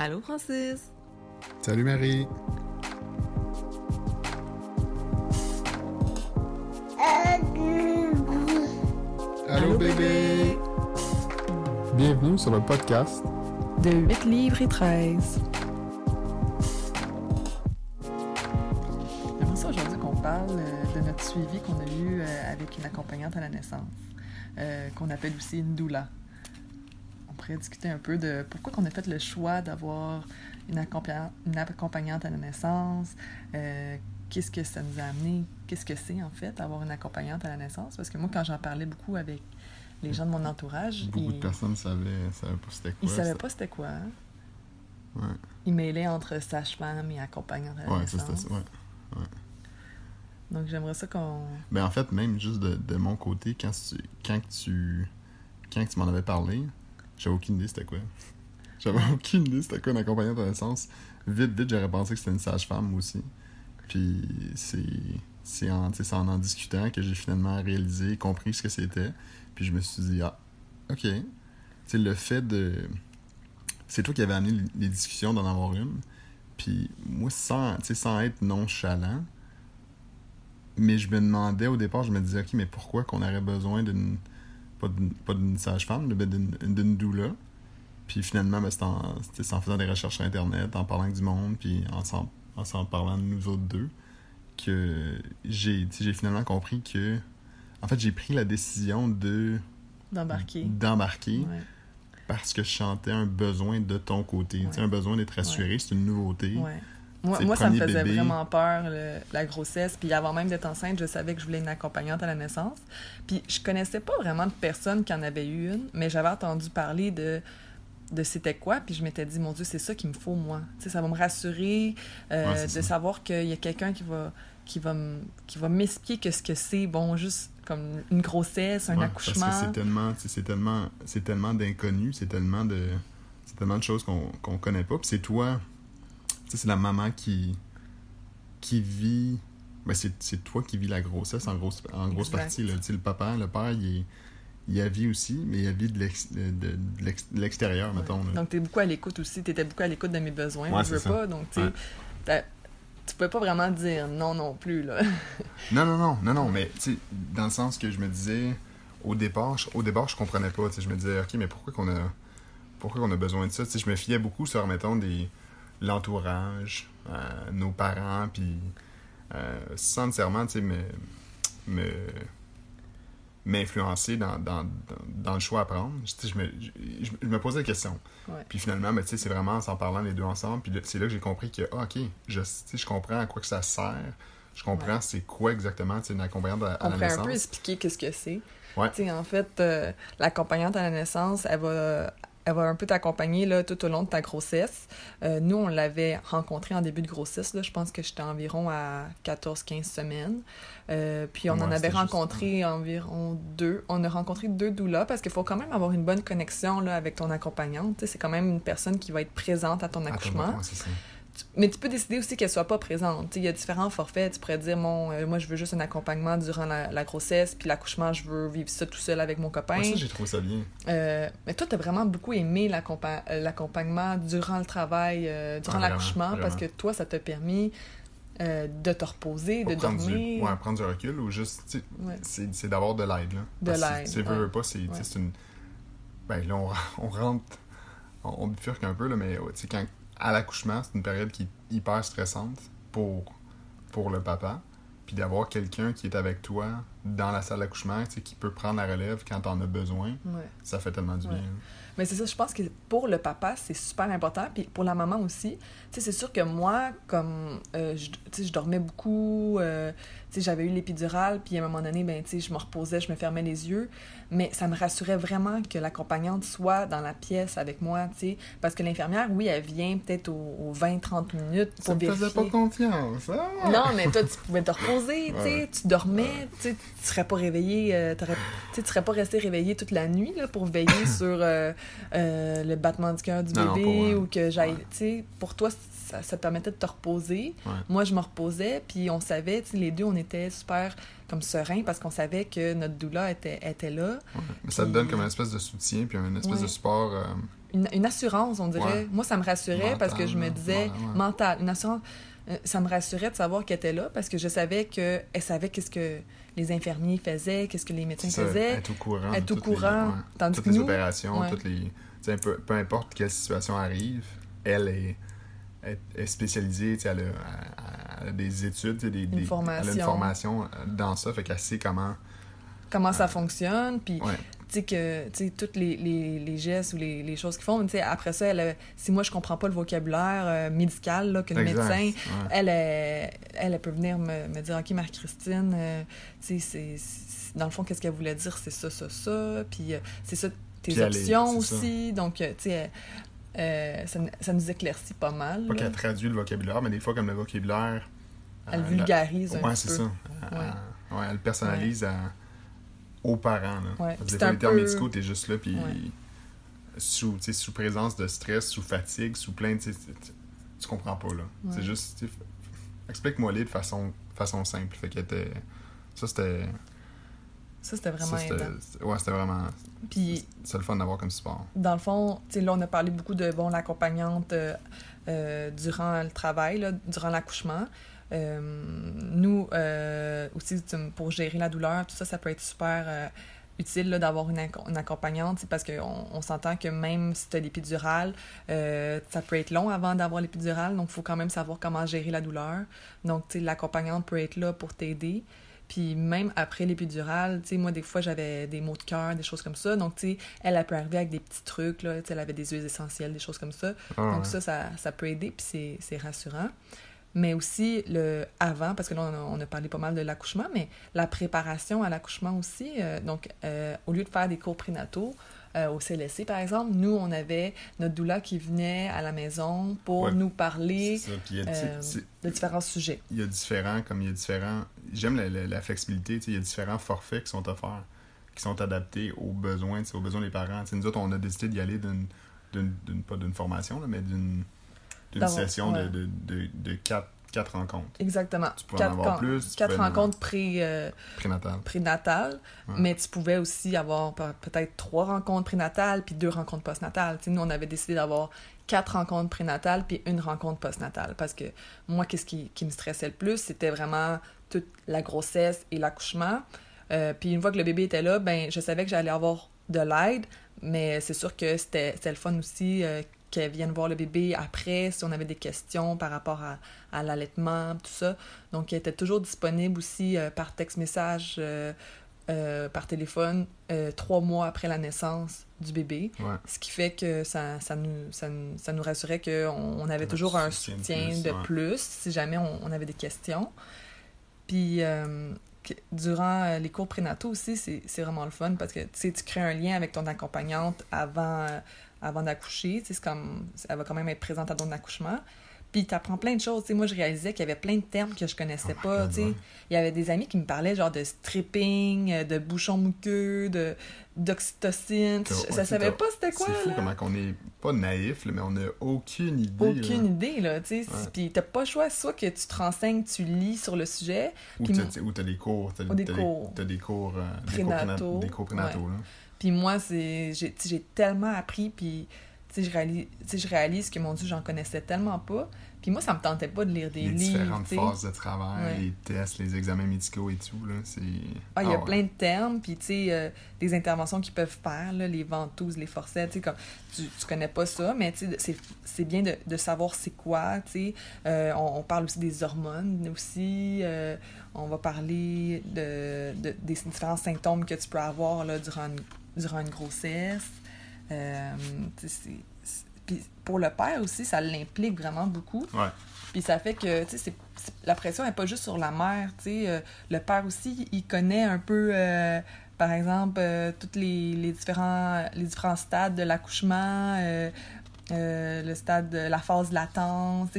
Allô, Francis? Salut, Marie. Allô, bébé. Bienvenue sur le podcast De 8 livres et 13. J'aimerais ça aujourd'hui qu'on parle euh, de notre suivi qu'on a eu euh, avec une accompagnante à la naissance, euh, qu'on appelle aussi une doula. Pourrait discuter un peu de pourquoi on a fait le choix d'avoir une, accompagna- une accompagnante à la naissance, euh, qu'est-ce que ça nous a amené, qu'est-ce que c'est en fait avoir une accompagnante à la naissance? Parce que moi, quand j'en parlais beaucoup avec les gens de mon entourage, Beaucoup de personnes savaient, savaient pas c'était quoi. ils savaient ça. pas c'était quoi. hein? Ouais, Ils mêlaient entre sage-femme et accompagnante à la ouais naissance. c'était ça. Ouais. Donc j'aimerais ça qu'on... Ben, en fait, même juste de, de mon côté, quand tu, quand tu, quand tu m'en avais parlé, j'avais aucune idée c'était quoi. J'avais aucune idée c'était quoi une accompagnante de naissance. Vite, vite, j'aurais pensé que c'était une sage-femme aussi. Puis c'est c'est en, en en discutant que j'ai finalement réalisé, compris ce que c'était. Puis je me suis dit, ah, ok. Tu sais, le fait de. C'est toi qui avais amené les discussions d'en avoir une. Puis moi, sans, sans être nonchalant, mais je me demandais au départ, je me disais, ok, mais pourquoi qu'on aurait besoin d'une. Pas d'une, sage-femme, mais d'une, d'une doula. Puis finalement, ben, c'est en, en faisant des recherches sur Internet, en parlant avec du monde, puis en s'en, en s'en parlant de nous autres deux, que j'ai, finalement compris que. En fait, j'ai pris la décision de D'embarquer. d'embarquer Ouais, parce que je sentais un besoin de ton côté. Ouais. un besoin d'être rassuré, c'est une nouveauté. Moi, moi ça me faisait bébé. vraiment peur, le- la grossesse. Puis avant même d'être enceinte, je savais que je voulais une accompagnante à la naissance. Puis je connaissais pas vraiment de personne qui en avait eu une, mais j'avais entendu parler de de c'était quoi, puis je m'étais dit, mon Dieu, c'est ça qu'il me faut, moi. Sais, ça va me rassurer euh, Ouais, de ça. savoir qu'il y a quelqu'un qui va qui va qui va m'expliquer que ce que c'est, bon, juste comme une grossesse, un Ouais, accouchement. Parce que c'est tellement, c'est tellement, c'est tellement d'inconnus, c'est tellement de, c'est tellement de choses qu'on qu'on connaît pas. Puis c'est toi, c'est la maman qui, qui vit, ben c'est c'est toi qui vis la grossesse en grosse, en grosse Exact. partie. Là. Le papa, le père, il est, il a vie aussi, mais il a vie de l'ex- de- de- de l'ex- de l'extérieur, Ouais. mettons. là. Donc, tu es beaucoup à l'écoute aussi. Tu étais beaucoup à l'écoute de mes besoins. Ouais, je veux ça. pas. Donc, tu sais, tu pouvais pas vraiment dire non non plus. Là. Non, non, non, non, non, mais tu dans le sens que je me disais, au départ, je, au départ, je comprenais pas, tu sais, je me disais, ok, mais pourquoi qu'on a, pourquoi qu'on a besoin de ça, tu sais, je me fiais beaucoup sur, mettons, des, l'entourage, euh, nos parents, puis euh, sans nécessairement, tu sais, me, me, m'influencer dans, dans, dans, dans le choix à prendre, je me, je, me posais questions. Ouais. Puis finalement, ben, c'est vraiment en s'en parlant les deux ensemble. Puis c'est là que j'ai compris que, ah, ok, je, je comprends à quoi que ça sert. Je comprends Ouais. c'est quoi exactement une accompagnante à, à On la pourrait un naissance. peu expliquer qu'est-ce que c'est. Ouais. En fait, euh, l'accompagnante à la naissance, elle va, elle va un peu t'accompagner là, tout au long de ta grossesse. Euh, nous, on l'avait rencontrée en début de grossesse. Là, je pense que j'étais environ à 14-15 semaines. Euh, puis on en avait juste, rencontré environ deux. On a rencontré deux doulas parce qu'il faut quand même avoir une bonne connexion là, avec ton accompagnante. C'est quand même une personne qui va être présente à ton accouchement. Mais tu peux décider aussi qu'elle soit pas présente. Tu Il y a différents forfaits. Tu pourrais dire, mon, euh, moi, je veux juste un accompagnement durant la, la grossesse, puis l'accouchement, je veux vivre ça tout seul avec mon copain. Ouais, ça, j'ai trouvé ça bien. Euh, mais toi, tu as vraiment beaucoup aimé euh, l'accompagnement durant le travail, euh, durant Ah, l'accouchement, parce que toi, ça t'a permis de te reposer, de prendre du, dormir. ouais, prendre du recul ou juste, tu Ouais. c'est, d'avoir de l'aide. De l'aide, C'est, ouais. veux, pas, c'est, tu Ouais. une. Ben là, on, on rentre, on, on bifurque un peu, là, mais tu quand, à l'accouchement, c'est une période qui est hyper stressante pour, pour le papa. Puis d'avoir quelqu'un qui est avec toi dans la salle d'accouchement, qui peut prendre la relève quand t'en as besoin, Ouais. ça fait tellement du Ouais. bien. Mais c'est ça, je pense que pour le papa, c'est super important. Puis pour la maman aussi. Tu sais, c'est sûr que moi, comme euh, je, tu sais, je dormais beaucoup, euh, tu sais, j'avais eu l'épidurale, puis à un moment donné, ben, tu sais, je me reposais, je me fermais les yeux. Mais ça me rassurait vraiment que l'accompagnante soit dans la pièce avec moi, tu sais. Parce que l'infirmière, oui, elle vient peut-être aux, aux 20-30 minutes Ça pour me faisait vérifier. pas confiance. ah! Non, mais toi, tu pouvais te reposer, tu sais, Ouais. tu dormais, tu sais, tu serais pas réveillé, euh, tu serais pas resté réveillé toute la nuit là, pour veiller sur euh, euh, le battement du cœur du Non, bébé ouais. ou que j'aille. Ouais. Pour toi, ça, ça te permettait de te reposer. Ouais. Moi, je me reposais, puis on savait, les deux, on était super comme sereins parce qu'on savait que notre doula était, était là. Ouais. Mais ça te donne comme une espèce de soutien, puis une espèce de support. euh, Une, une assurance, on dirait. Moi, ça me rassurait parce que je me disais, mental, une assurance. euh, Ça me rassurait de savoir qu'elle était là parce que je savais qu'elle savait qu'est-ce que les infirmiers faisaient, qu'est-ce que les médecins ça, faisaient. être au courant. être au toutes les- courant, ouais, tandis toutes que les nous- opérations, ouais. toutes les. tu sais, peu, peu importe quelle situation arrive, elle est, est, est spécialisée, elle, a, elle a- des études, des, des- elle a une formation. formation euh, dans ça, fait qu'elle sait comment. Comment ça fonctionne, puis tu sais que tu sais toutes les, les, les gestes ou les, les choses qu'ils font tu sais après ça elle, a- si moi je comprends pas le vocabulaire euh, médical là que le exact. médecin ouais. elle, elle, peut venir me, me dire ok Marie-Christine euh, tu sais c'est- dans le fond qu'est-ce qu'elle voulait dire c'est ça ça ça puis euh, c'est ça tes Puis est- options ça. aussi donc euh, tu sais euh, ça, ça nous éclaircit pas mal Pas là. qu'elle traduit le vocabulaire, mais des fois, comme le vocabulaire. elle euh, la- vulgarise un Ouais, petit c'est peu ça. Ouais, elle le personnalise à- aux parents. Là. Ouais. Parce que des fois, les termes peu- médicaux, t'es juste là, puis Ouais. sous, sous présence de stress, sous fatigue, sous plein, tu comprends pas, là. Ouais. C'est juste, explique-moi-les de façon, façon simple. Fait que ça, c'était... ça c'était vraiment ça, c'était- Ouais, c'était vraiment... puis C'est le fun d'avoir comme support. dans le fond, tu sais, là, on a parlé beaucoup de, bon, l'accompagnante euh, euh, durant le travail, là, durant l'accouchement. Euh, nous, euh, aussi, pour gérer la douleur, tout ça, ça peut être super euh, utile d'avoir une, acco- une accompagnante, parce qu'on on, s'entend que même si tu as l'épidurale, euh, ça peut être long avant d'avoir l'épidurale, donc il faut quand même savoir comment gérer la douleur. Donc, l'accompagnante peut être là pour t'aider. Puis même après l'épidurale, tu sais, moi, des fois, j'avais des maux de cœur, des choses comme ça. Donc, tu sais, elle, elle peut arriver avec des petits trucs, là. Tu sais, elle avait des huiles essentielles, des choses comme ça. Ah, Donc, ça, ça, ça peut aider, puis c'est- c'est rassurant. Mais aussi, le avant, parce que là, on a, on a parlé pas mal de l'accouchement, mais la préparation à l'accouchement aussi. euh, donc, euh, au lieu de faire des cours prénataux, euh, au CLSC, par exemple, nous, on avait notre doula qui venait à la maison pour Ouais. nous parler ça. Puis euh, de différents sujets. il y a différents, comme il y a différents... J'aime la, la- la flexibilité, il y a différents forfaits qui sont offerts, qui sont adaptés aux besoins, aux besoins des parents. Tu sais, nous autres, on a décidé d'y aller d'une, d'une, d'une- pas d'une formation, là, mais d'une, d'une session ouais. de, de, de, quatre, quatre rencontres Exactement. Tu pouvais en avoir plus, tu quatre rencontres pré, euh, prénatales. prénatales, Ouais. mais tu pouvais aussi avoir pe- peut-être trois rencontres prénatales puis deux rencontres postnatales. Tu sais, nous, on avait décidé d'avoir quatre rencontres prénatales puis une rencontre postnatale parce que moi, qu'est-ce qui, qui me stressait le plus, c'était vraiment toute la grossesse et l'accouchement. Euh, puis une fois que le bébé était là, ben je savais que j'allais avoir de l'aide, mais c'est sûr que c'était c'était le fun aussi euh, qu'elle vienne voir le bébé après, si on avait des questions par rapport à, à l'allaitement, tout ça. Donc, elle était toujours disponible aussi euh, par texte-message, euh, euh, par téléphone, trois mois après la naissance du bébé. Ouais. Ce qui fait que ça, ça, nous, ça, nous, ça nous rassurait qu'on on avait toujours un soutien de plus, de ouais. plus si jamais on, on avait des questions. Puis, durant les cours prénataux aussi, c'est vraiment le fun parce que tu sais, tu crées un lien avec ton accompagnante avant, avant d'accoucher. C'est comme, elle va quand même être présente à ton accouchement. Puis tu apprends plein de choses. Moi, je réalisais qu'il y avait plein de termes que je connaissais Oh pas. Ouais. Il y avait des amis qui me parlaient genre de stripping, euh, de bouchon muqueux, de d'oxytocine. Je, ouais, ça savais pas c'était quoi. C'est fou là. comment qu'on est pas naïf, là, mais on a aucune idée. Aucune là. idée, là. Ouais. Puis t'as pas le choix, soit que tu te renseignes, tu lis sur le sujet, Ou t'as des cours. T'as des cours. T'as des cours. euh, des cours Prénataux, prénat- Des cours prénataux, là. Puis moi, c'est j'ai tellement appris, puis je réalise, je réalise que, mon Dieu, j'en connaissais tellement pas. Puis moi, ça me tentait pas de lire des les livres, différentes tu sais. phases de travail, Ouais. les tests, les examens médicaux et tout, là, c'est... Ah, il y a ouais. plein de termes, puis tu sais, euh, des interventions qu'ils peuvent faire, là, les ventouses, les forceps, tu sais, comme, tu, tu connais pas ça, mais tu sais, c'est- c'est bien de, de savoir c'est quoi, tu sais. Euh, on, on parle aussi des hormones aussi, euh, on va parler de, de- des différents symptômes que tu peux avoir, là, durant une, durant une grossesse. Euh, puis pour le père aussi, ça l'implique vraiment beaucoup. Ouais. Puis ça fait que, tu sais, la pression n'est pas juste sur la mère, tu sais. euh, le père aussi, il connaît un peu, euh, par exemple, euh, tous les, les, différents, les différents stades de l'accouchement, le stade de la phase latente.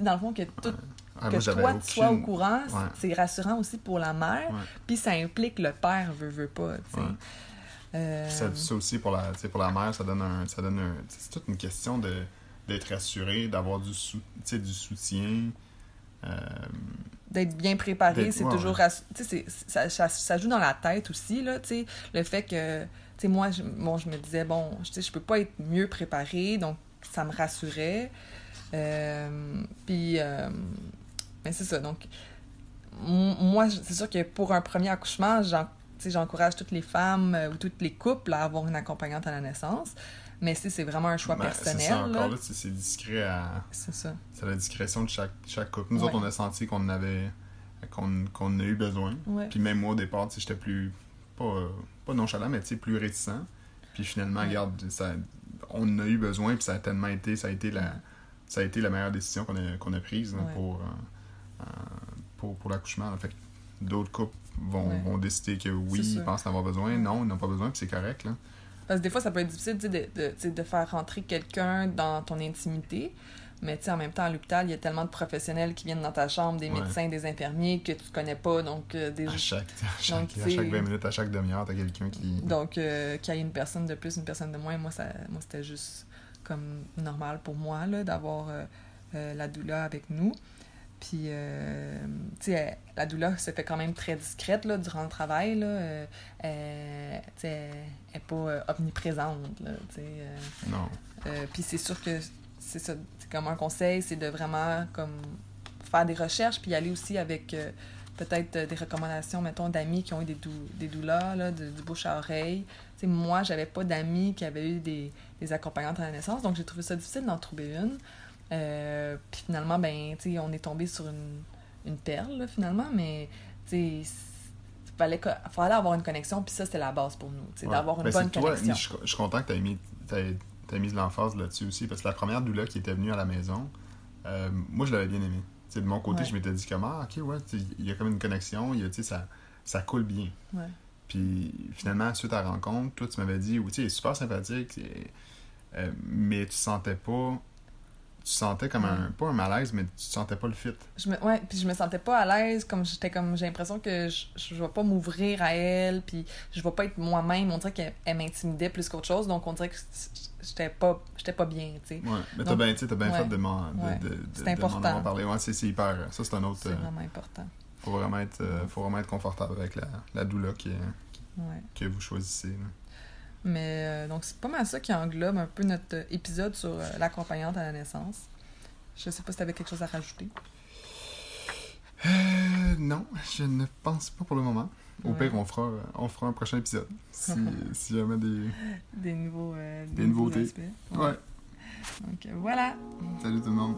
Dans le fond, que tout, Ah, que toi, tu sois au courant, Ouais. c'est rassurant aussi pour la mère, puis ça implique le père, veut, veut pas, tu sais. Ouais. Euh, Ça, ça aussi, pour la, pour la mère, ça donne un. Ça donne un c'est toute une question de d'être rassuré, d'avoir du, sou- du soutien. Euh, d'être bien préparé, c'est ouais, toujours... ouais. rassu- Tu sais, c'est- ça, ça, ça joue dans la tête aussi, là, tu sais, le fait que... Tu sais, moi, je, bon, je me disais, bon, je peux pas être mieux préparée, donc ça me rassurait. Euh, puis... euh, mais c'est ça, donc... Moi, c'est sûr que pour un premier accouchement, j'en- j'encourage toutes les femmes euh, ou toutes les couples à avoir une accompagnante à la naissance. Mais si c'est vraiment un choix ben, c'est personnel, ça, encore là, là, c'est discret à. c'est ça. C'est la discrétion de chaque, chaque couple. Nous Ouais. autres, on a senti qu'on avait. qu'on qu'on a eu besoin. Ouais. Puis même moi, au départ, j'étais plus. Pas, euh, pas nonchalant, mais tu sais, plus réticent. Puis finalement, Ouais. regarde, ça, on en a eu besoin, puis ça a tellement été. Ça a été la, ça a été la meilleure décision qu'on a, qu'on a prise là, pour, euh, euh, pour, pour l'accouchement. Fait d'autres couples vont, Ouais. vont décider que oui, ils pensent en avoir besoin. Non, ils n'ont pas besoin, puis c'est correct. Là. Parce que des fois, ça peut être difficile tu de, de, tu de faire rentrer quelqu'un dans ton intimité. Mais tu en même temps, à l'hôpital, il y a tellement de professionnels qui viennent dans ta chambre, des Ouais. médecins, des infirmiers que tu connais pas. Donc, euh, des... À chaque, à chaque, Donc, à c'est- chaque 20 minutes, à chaque demi-heure, t'as quelqu'un qui. donc euh, qu'il y ait une personne de plus, une personne de moins, moi, ça, moi c'était juste comme normal pour moi là, d'avoir euh, euh, la doula avec nous. Puis, euh, tu sais, elle- la doula se fait quand même très discrète là, durant le travail. Là. Euh, elle, tu sais, elle n'est pas euh, omniprésente. Là, tu sais, euh, Non. Euh, puis c'est sûr que c'est ça, c'est comme un conseil, c'est de vraiment comme faire des recherches, puis aller aussi avec euh, peut-être euh, des recommandations, mettons, d'amis qui ont eu des, dou des doulas, là, de- du bouche à oreille. Tu sais, moi, j'avais pas d'amis qui avaient eu des, des accompagnantes à la naissance, donc j'ai trouvé ça difficile d'en trouver une. Euh, puis finalement, ben, tu sais, on est tombé sur une, une perle, là, finalement, mais tu sais, fallait, avoir une connexion, puis ça, c'était la base pour nous, Ouais. d'avoir une Ben, bonne toi, connexion. Je, suis- je suis content que tu aies mis, mis de l'emphase là-dessus aussi, parce que la première doula qui était venue à la maison, euh, moi, je l'avais bien aimée. De mon côté, Ouais. je m'étais dit comment, ah, ok, ouais, il y a comme une connexion, y a, ça, ça coule bien. Ouais. Puis finalement, suite à la rencontre, toi, tu m'avais dit, oui, tu sais, super sympathique, euh, mais tu sentais pas. Tu sentais comme un. Pas un malaise, mais tu sentais pas le fit. Je me, ouais, puis je me sentais pas à l'aise, comme j'étais comme j'ai l'impression que je, je vais pas m'ouvrir à elle, puis je vais pas être moi-même. On dirait qu'elle elle m'intimidait plus qu'autre chose, donc on dirait que j'étais pas j'étais pas bien, tu sais. Ouais. Mais t'as bien, t'as bien ouais. fait de m'en de, Ouais. de, de- C'est important. parlé. Ouais, c'est c'est hyper. Ça, c'est un autre. C'est euh, vraiment important. faut, vraiment être, euh, faut vraiment être confortable avec la, la doula qui, que vous choisissez. là. Mais euh, donc c'est pas mal ça qui englobe un peu notre euh, épisode sur euh, l'accompagnante à la naissance. Je sais pas si t'avais quelque chose à rajouter. Euh, non, je ne pense pas pour le moment. Au Ouais. pire, on fera, on fera un prochain épisode. Si, si jamais des. Des nouveaux euh, Des nouveautés. aspects. Ouais. Donc voilà. Salut tout le monde.